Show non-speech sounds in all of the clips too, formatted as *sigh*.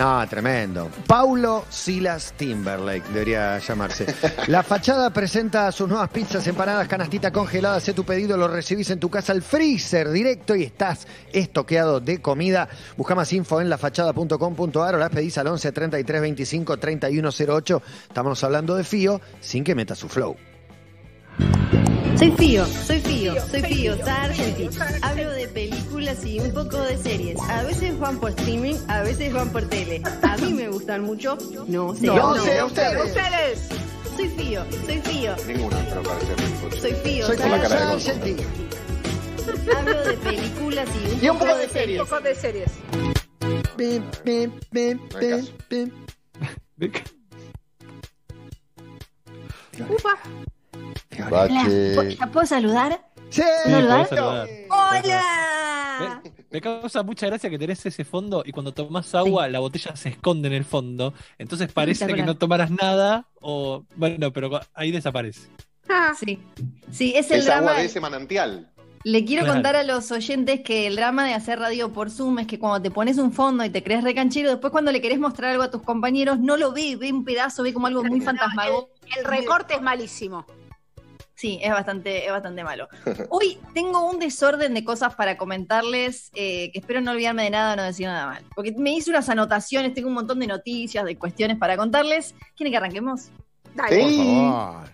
No, tremendo. Paulo Silas Timberlake debería llamarse. *laughs* La fachada presenta sus nuevas pizzas, empanadas, canastita congelada. Haz tu pedido, lo recibís en tu casa al freezer directo y estás estoqueado de comida. Busca más info en lafachada.com.ar o las pedís al 11 33 25 3108. Estamos hablando de Fío sin que meta su flow. Soy Fío, soy Fío, soy Fío, Sargenti. Hablo de películas y un poco de series. A veces van por streaming, a veces van por tele. A mí me gustan mucho. No sé. No sé, ustedes. ¡Ustedes! Soy Fío, soy Fío. Ninguno, pero parece Soy Fío, Soy Con la cara de. Hablo de películas y un, Y un poco de series. Un poco de series. Pim, pim, pim, No pim, pim. Ufa. ¿La puedo saludar? Sí. Podés saludar. ¡Hola! Me, causa mucha gracia que tenés ese fondo y cuando tomás agua la botella se esconde en el fondo. Entonces parece que no tomaras nada o bueno, pero ahí desaparece. Ah, Sí, sí, es el Es agua drama. de ese manantial. Le quiero Claro. contar a los oyentes que el drama de hacer radio por Zoom es que cuando te pones un fondo y te crees recanchero, después cuando le querés mostrar algo a tus compañeros, no lo ve, ve un pedazo, ve como algo muy No, fantasmago. el recorte es malísimo. Sí, es bastante, es bastante malo. *laughs* Hoy tengo un desorden de cosas para comentarles, eh, que espero no olvidarme de nada, no decir nada mal. Porque me hice unas anotaciones, tengo un montón de noticias, de cuestiones para contarles. ¿Quieren que arranquemos? Dale. Por Sí. favor.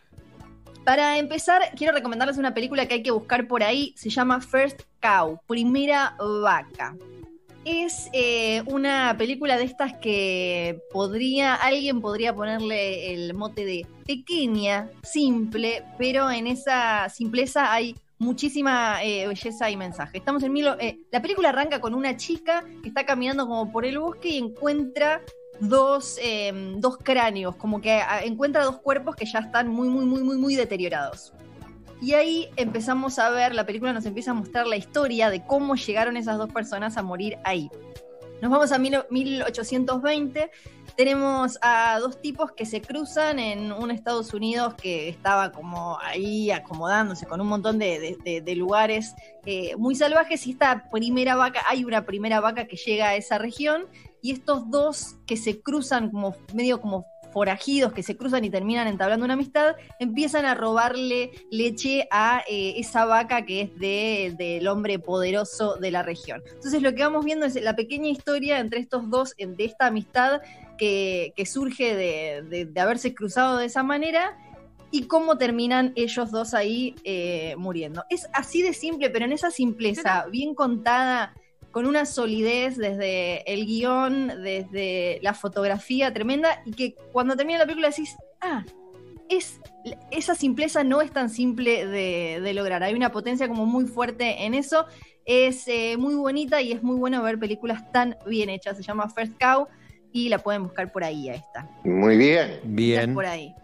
Para empezar, quiero recomendarles una película que hay que buscar por ahí. Se llama First Cow, Primera Vaca. Es eh, una película de estas que podría, alguien podría ponerle el mote de pequeña, simple, pero en esa simpleza hay muchísima eh, belleza y mensaje. Estamos en mil, eh, la película arranca con una chica que está caminando como por el bosque y encuentra dos, eh, dos cráneos, como que ah, encuentra dos cuerpos que ya están muy, muy, muy, muy, muy deteriorados. Y ahí empezamos a ver, la película nos empieza a mostrar la historia de cómo llegaron esas dos personas a morir ahí. Nos vamos a mil- 1820, tenemos a dos tipos que se cruzan en un Estados Unidos que estaba como ahí acomodándose con un montón de lugares eh, muy salvajes y esta primera vaca, hay una primera vaca que llega a esa región y estos dos que se cruzan como medio como forajidos que se cruzan y terminan entablando una amistad, empiezan a robarle leche a eh, esa vaca que es de- del hombre poderoso de la región. Entonces lo que vamos viendo es la pequeña historia entre estos dos, de esta amistad que, que surge de, de- de haberse cruzado de esa manera y cómo terminan ellos dos ahí eh, muriendo. Es así de simple, pero en esa simpleza, bien contada, con una solidez desde el guion, desde la fotografía tremenda, y que cuando termina la película decís, ah, es, esa simpleza no es tan simple de, de lograr. Hay una potencia como muy fuerte en eso. Es eh, muy bonita y es muy bueno ver películas tan bien hechas. Se llama First Cow y la pueden buscar por ahí a esta. Muy bien. Está Bien. Por ahí.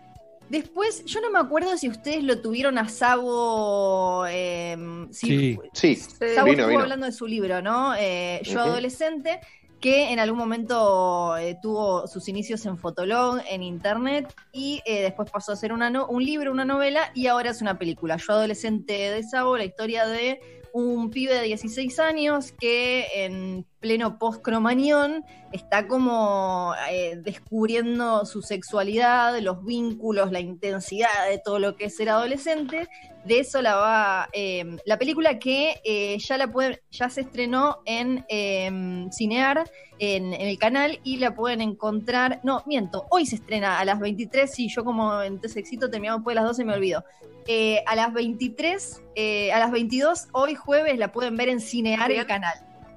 Después, yo no me acuerdo si ustedes lo tuvieron a Sabo. eh, si- Sí. Sí, Sabo vino, estuvo vino. hablando de su libro, ¿no? Eh, Yo adolescente, que en algún momento eh, tuvo sus inicios en Fotolog, en internet, y eh, después pasó a ser una no- un libro, una novela, y ahora es una película. Yo adolescente de Sabo, la historia de un pibe de 16 años que en pleno post-cromañón está como eh, descubriendo su sexualidad, los vínculos, la intensidad de todo lo que es ser adolescente. De eso la va eh, la película que eh, ya la pueden, ya se estrenó en eh, Cinear, en, en el canal, y la pueden encontrar. No, miento, hoy se estrena a las 23, y yo como en éxito terminamos después de las 12, me olvido. Eh, a las 23, eh, a las 22, hoy jueves la pueden ver en Cinear el Bien. canal.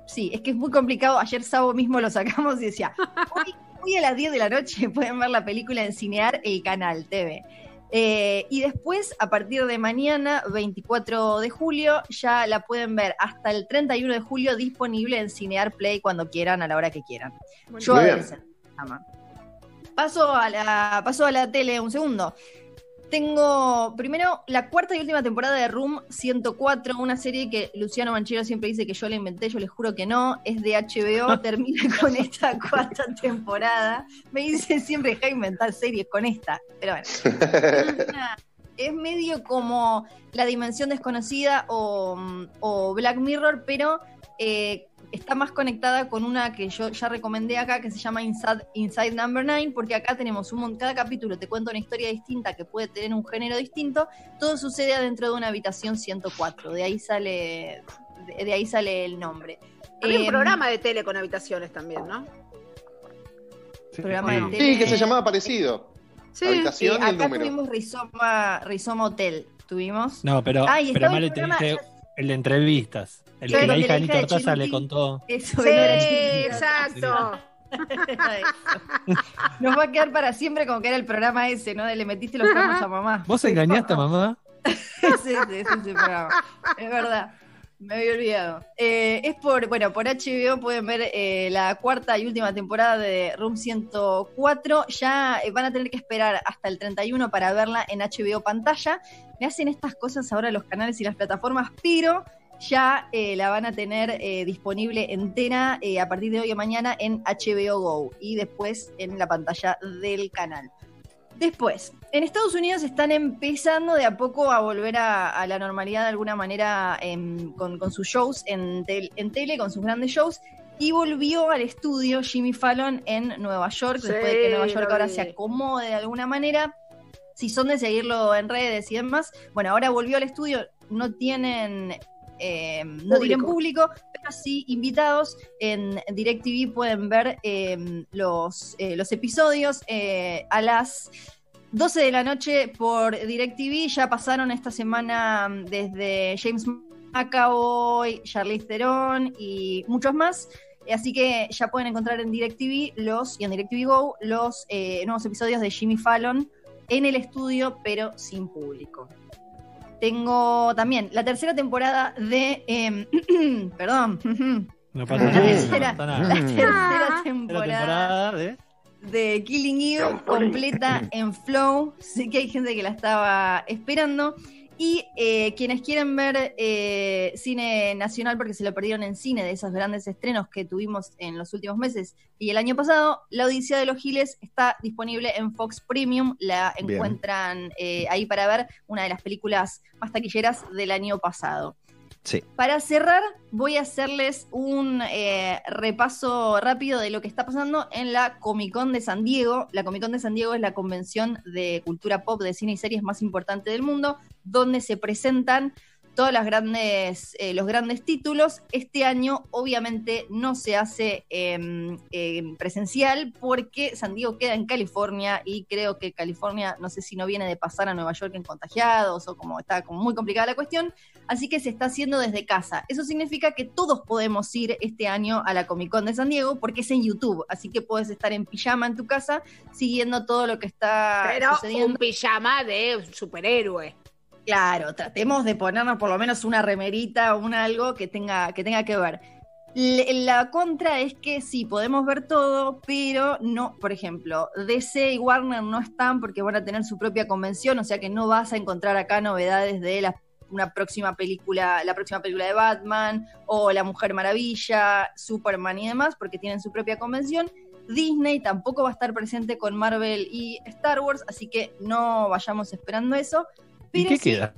Sí, es que es muy complicado. Ayer sábado mismo lo sacamos y decía, *laughs* hoy, hoy a las 10 de la noche pueden ver la película en Cinear el canal TV. Eh, y después, a partir de mañana, 24 de julio, ya la pueden ver hasta el 31 de julio disponible en Cinear Play cuando quieran, a la hora que quieran. Yo bien. Paso a la, paso a la tele un segundo. Tengo primero la cuarta y última temporada de Room 104, una serie que Luciano Manchero siempre dice que yo la inventé, yo les juro que no, es de HBO, *laughs* termina con esta cuarta temporada. Me dice siempre deja de inventar series con esta, pero bueno. *laughs* Es medio como La Dimensión Desconocida o, o Black Mirror, pero eh, está más conectada con una que yo ya recomendé acá, que se llama Inside, Inside Number 9, porque acá tenemos un mon- cada capítulo te cuenta una historia distinta que puede tener un género distinto, todo sucede adentro de una habitación 104, de ahí sale, de, de ahí sale el nombre. Había un Em, programa de tele con habitaciones también, ¿no? Sí. programa Sí. de tele. Sí, que se llamaba parecido. Sí. Habitación Eh, y el acá número. tuvimos Rizoma, Rizoma Hotel, tuvimos. No, pero, Ah, pero tenés el de entrevistas. El Sí, que la hija de hija Nito de Ortaz sale Cheruti- con todo. Eso Sí, exacto. *laughs* Nos va a quedar para siempre como que era el programa ese, ¿no? De le metiste los cuernos a mamá. ¿Vos engañaste a mamá? Ese, ese, ese, ese programa. Es verdad. Me había olvidado. Eh, es por, bueno, por HBO pueden ver eh, la cuarta y última temporada de Room 104. Ya eh, van a tener que esperar hasta el 31 para verla en HBO pantalla. Me hacen estas cosas ahora los canales y las plataformas, pero ya eh, la van a tener eh, disponible entera eh, a partir de hoy o mañana en HBO Go y después en la pantalla del canal. Después, en Estados Unidos están empezando de a poco a volver a, a la normalidad de alguna manera em, con, con sus shows en, tel- en tele, con sus grandes shows. Y volvió al estudio Jimmy Fallon en Nueva York, Sí, después de que Nueva York ahora se acomode de alguna manera. Si son de seguirlo en redes y demás, bueno, ahora volvió al estudio, no tienen, eh, no tienen público, pero sí invitados. En DirecTV pueden ver eh, los, eh, los episodios eh, a las 12 de la noche por DirecTV. Ya pasaron esta semana mm, desde James McAvoy, Charlize Theron y muchos más. Así que ya pueden encontrar en DirecTV los, y en DirecTV Go los eh, nuevos episodios de Jimmy Fallon en el estudio, pero sin público. Tengo también la tercera temporada de. em, *clears throat* perdón. No pasa La nada. tercera, no pasa la tercera La temporada temporada de. de Killing Eve completa en Flow. Sé que hay gente que la estaba esperando. Y eh, quienes quieren ver eh, cine nacional porque se lo perdieron en cine, de esos grandes estrenos que tuvimos en los últimos meses y el año pasado, La Odisea de los Giles está disponible en Fox Premium. La encuentran eh, ahí para ver una de las películas más taquilleras del año pasado. Sí. Para cerrar, voy a hacerles un eh, repaso rápido de lo que está pasando en la Comic Con de San Diego. La Comic Con de San Diego es la convención de cultura pop de cine y series más importante del mundo, donde se presentan todas las grandes, eh, los grandes títulos. Este año, obviamente, no se hace em, em, presencial porque San Diego queda en California y creo que California, no sé si no viene de pasar a Nueva York en contagiados o como está como muy complicada la cuestión. Así que se está haciendo desde casa. Eso significa que todos podemos ir este año a la Comic Con de San Diego porque es en YouTube. Así que puedes estar en pijama en tu casa siguiendo todo lo que está Pero sucediendo. un pijama de superhéroe. Claro, tratemos de ponernos por lo menos una remerita o un algo que tenga que, tenga que ver. La contra es que sí, podemos ver todo, pero no, por ejemplo, DC y Warner no están porque van a tener su propia convención, o sea que no vas a encontrar acá novedades de la, una próxima película, la próxima película de Batman o La Mujer Maravilla, Superman y demás, porque tienen su propia convención. Disney tampoco va a estar presente con Marvel y Star Wars, así que no vayamos esperando eso. ¿Y qué sí, queda?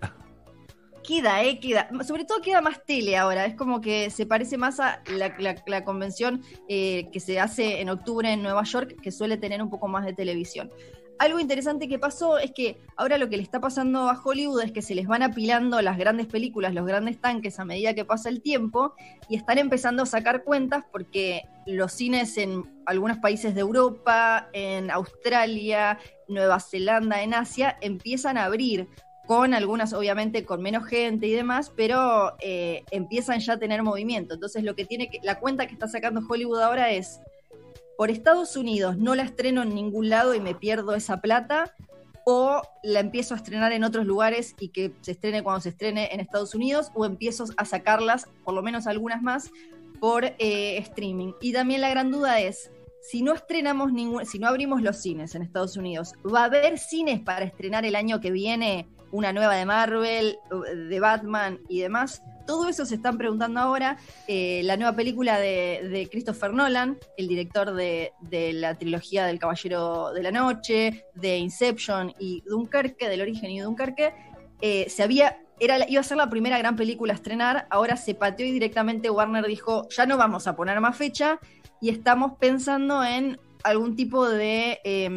Queda, eh, queda. Sobre todo queda más tele ahora. Es como que se parece más a la, la- la convención eh, que se hace en octubre en Nueva York, que suele tener un poco más de televisión. Algo interesante que pasó es que ahora lo que le está pasando a Hollywood es que se les van apilando las grandes películas, los grandes tanques a medida que pasa el tiempo y están empezando a sacar cuentas porque los cines en algunos países de Europa, en Australia, Nueva Zelanda, en Asia, empiezan a abrir con algunas obviamente con menos gente y demás, pero eh, empiezan ya a tener movimiento. Entonces lo que tiene que, la cuenta que está sacando Hollywood ahora es, por Estados Unidos no la estreno en ningún lado y me pierdo esa plata, o la empiezo a estrenar en otros lugares y que se estrene cuando se estrene en Estados Unidos, o empiezo a sacarlas, por lo menos algunas más, por eh, streaming. Y también la gran duda es, si no estrenamos ningún, si no abrimos los cines en Estados Unidos, ¿va a haber cines para estrenar el año que viene una nueva de Marvel, de Batman y demás? Todo eso se están preguntando ahora. Eh, la nueva película de, de Christopher Nolan, el director de, de la trilogía del Caballero de la Noche, de Inception y Dunkerque, del origen y Dunkerque, eh, se había era, iba a ser la primera gran película a estrenar, ahora se pateó y directamente Warner dijo, ya no vamos a poner más fecha y estamos pensando en algún tipo de, eh,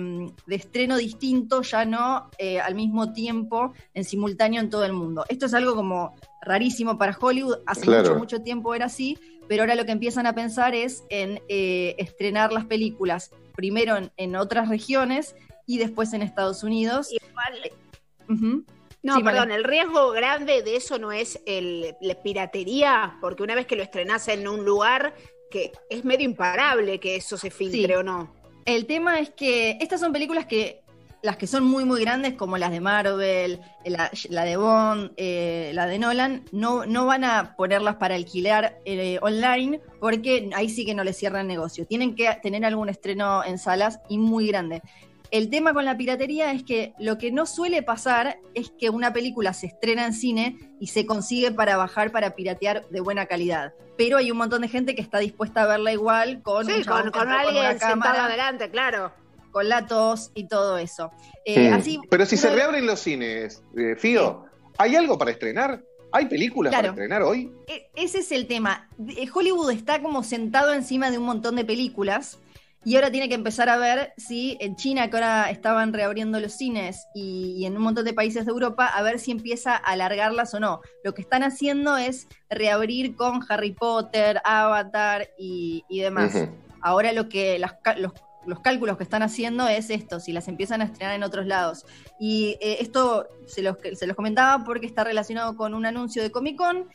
de estreno distinto, ya no eh, al mismo tiempo, en simultáneo en todo el mundo. Esto es algo como rarísimo para Hollywood, hace Claro. mucho, mucho tiempo era así, pero ahora lo que empiezan a pensar es en eh, estrenar las películas primero en, en otras regiones y después en Estados Unidos. Igual, no, Sí, perdón, Vale. el riesgo grande de eso no es el, la piratería, porque una vez que lo estrenás en un lugar, que es medio imparable que eso se filtre Sí. o no. El tema es que estas son películas que las que son muy muy grandes como las de Marvel, la, la de Bond, eh, la de Nolan, no, no van a ponerlas para alquilar eh, online porque ahí sí que no les cierran negocio. Tienen que tener algún estreno en salas y muy grande. El tema con la piratería es que lo que no suele pasar es que una película se estrena en cine y se consigue para bajar para piratear de buena calidad. Pero hay un montón de gente que está dispuesta a verla igual con, Sí, con, alguien una sentado adelante, claro. con la tos y todo eso. Eh, así, Pero si uno se reabren los cines, eh, Fío, ¿hay algo para estrenar? ¿Hay películas Claro. para estrenar hoy? e- ese es el tema. Hollywood está como sentado encima de un montón de películas y ahora tiene que empezar a ver si en China, que ahora estaban reabriendo los cines y, y en un montón de países de Europa, a ver si empieza a alargarlas o no. Lo que están haciendo es reabrir con Harry Potter, Avatar y, y demás. Ahora lo que las los, los cálculos que están haciendo es esto, si las empiezan a estrenar en otros lados. Y eh, esto se los, se los comentaba porque está relacionado con un anuncio de Comic Con.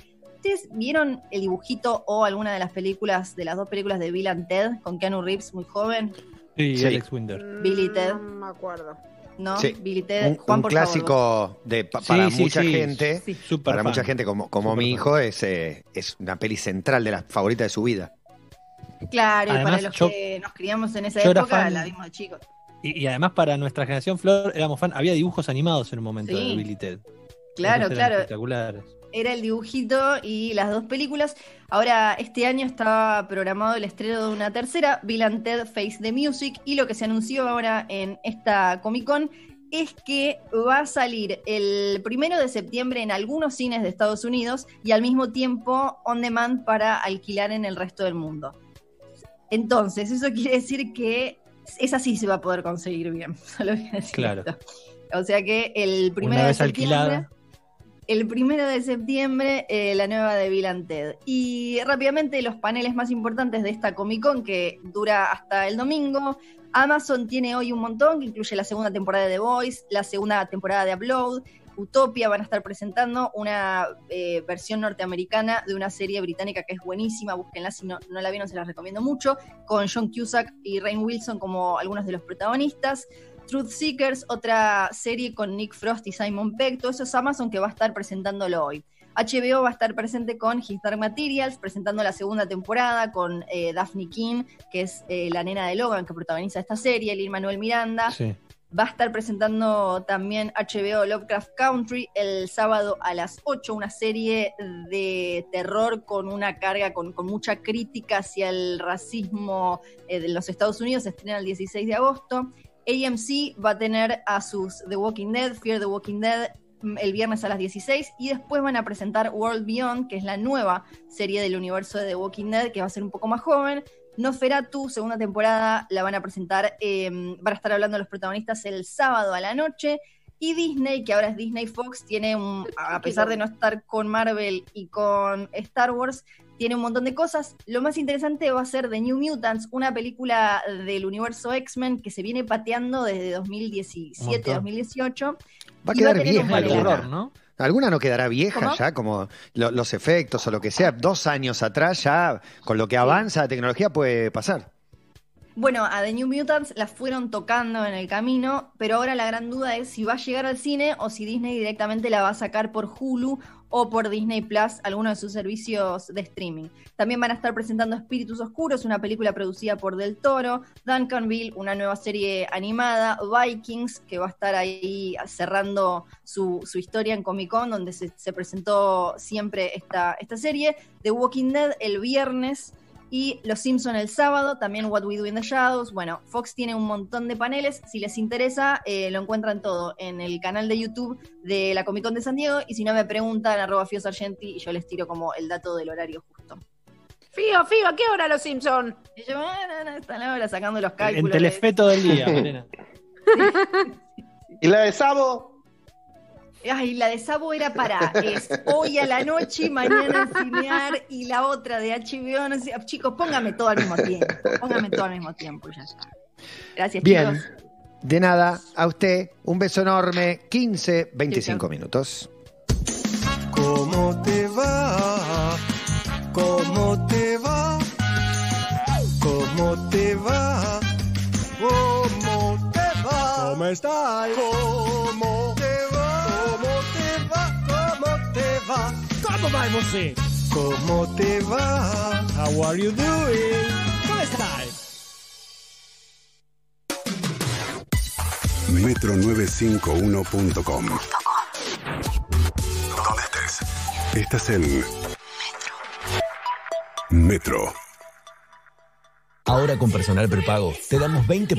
¿Ustedes vieron el dibujito o alguna de las películas, de las dos películas de Bill and Ted, con Keanu Reeves muy joven? Sí, Sí. Alex Winder. Billy Ted. No me acuerdo. ¿No? Sí. Bill y Ted. Un, Juan, un por favor, clásico de, pa- Sí, para sí, mucha sí. gente. Para fan. mucha gente como, como mi fan. hijo es, eh, es una peli central de las favoritas de su vida. Claro, y para Además, los yo- que nos criamos en esa época, fan- la vimos de chicos. Y, y además para nuestra generación, Flor, éramos fan. Había dibujos animados en un momento Sí. de Billy Ted. Claro, claro. Espectaculares. era el dibujito y las dos películas. Ahora, este año estaba programado el estreno de una tercera, Bill and Ted Face the Music, y lo que se anunció ahora en esta Comic Con es que va a salir el primero de septiembre en algunos cines de Estados Unidos y al mismo tiempo on demand para alquilar en el resto del mundo. Entonces, eso quiere decir que esa sí se va a poder conseguir bien. *laughs* Solo voy a decir Claro. esto. O sea que el primero Una de septiembre alquilada. El primero de septiembre eh, la nueva de Bill and Ted. Y rápidamente los paneles más importantes de esta Comic Con que dura hasta el domingo. Amazon tiene hoy un montón, que incluye la segunda temporada de The Voice, la segunda temporada de Upload, Utopia van a estar presentando una eh, versión norteamericana de una serie británica que es buenísima, búsquenla si no, no la vieron, se las recomiendo mucho, con John Cusack y Rain Wilson como algunos de los protagonistas. Truth Seekers, otra serie con Nick Frost y Simon Pegg, todo eso es Amazon que va a estar presentándolo hoy. HBO va a estar presente con His Dark Materials, presentando la segunda temporada con eh, Daphne King, que es eh, la nena de Logan que protagoniza esta serie, Lin Manuel Miranda. Sí. Va a estar presentando también HBO Lovecraft Country el sábado a las 8, una serie de terror con una carga, con, con mucha crítica hacia el racismo eh, de los Estados Unidos. Se estrena el 16 de agosto. AMC va a tener a sus The Walking Dead, Fear the Walking Dead, mm, el viernes a las 16 y después van a presentar World Beyond, que es la nueva serie del universo de The Walking Dead, que va a ser un poco más joven. Noferatu, segunda temporada, la van a presentar, eh, van a estar hablando los protagonistas el sábado a la noche. Y Disney, que ahora es Disney Fox, tiene un, a pesar de no estar con Marvel y con Star Wars, tiene un montón de cosas. Lo más interesante va a ser The New Mutants, una película del universo X-Men que se viene pateando desde 2017, Montón. 2018. Va a va quedar un alguna. horror, ¿no? Alguna no quedará vieja ¿Cómo? ya, como lo- los efectos o lo que sea. Dos años atrás ya, con lo que avanza la tecnología puede pasar. Bueno, a The New Mutants la fueron tocando en el camino, pero ahora la gran duda es si va a llegar al cine o si Disney directamente la va a sacar por Hulu o por Disney Plus, alguno de sus servicios de streaming. También van a estar presentando Espíritus Oscuros, una película producida por Del Toro, Duncanville, una nueva serie animada, Vikings, que va a estar ahí cerrando su, su historia en Comic Con, donde se, se presentó siempre esta, esta serie, The Walking Dead el viernes Y Los Simpson el sábado, también What We Do in the Shadows. Bueno, Fox tiene un montón de paneles. Si les interesa, eh, lo encuentran todo en el canal de YouTube de la Comic Con de San Diego. Y si no, me preguntan, arroba Fio Sargenti, y yo les tiro como el dato del horario justo. Fío, Fío, ¿a qué hora los Simpson? Y yo, "Ah, no, no, están ahora sacando los En cálculos. Telefe todo el día. *laughs* ¿Y la de Sabo? Ay, la de Sabo era para es hoy a la noche, mañana a cinear y la otra de HBO. No sé. Chicos, póngame todo al mismo tiempo. Póngame todo al mismo tiempo, ya está. Gracias, Bien. chicos. De nada, a usted, un beso enorme. 15, 25 Chau, chau. minutos. ¿Cómo te va? ¿Cómo te va? ¿Cómo te va? ¿Cómo te va? ¿Cómo estás? ¿Cómo te va? ¿Cómo vai você? ¿Cómo te va? How are you doing? ¿Cómo estás? metro951.com. ¿Dónde estés? Estás en Metro. Ahora con personal prepago te damos 20%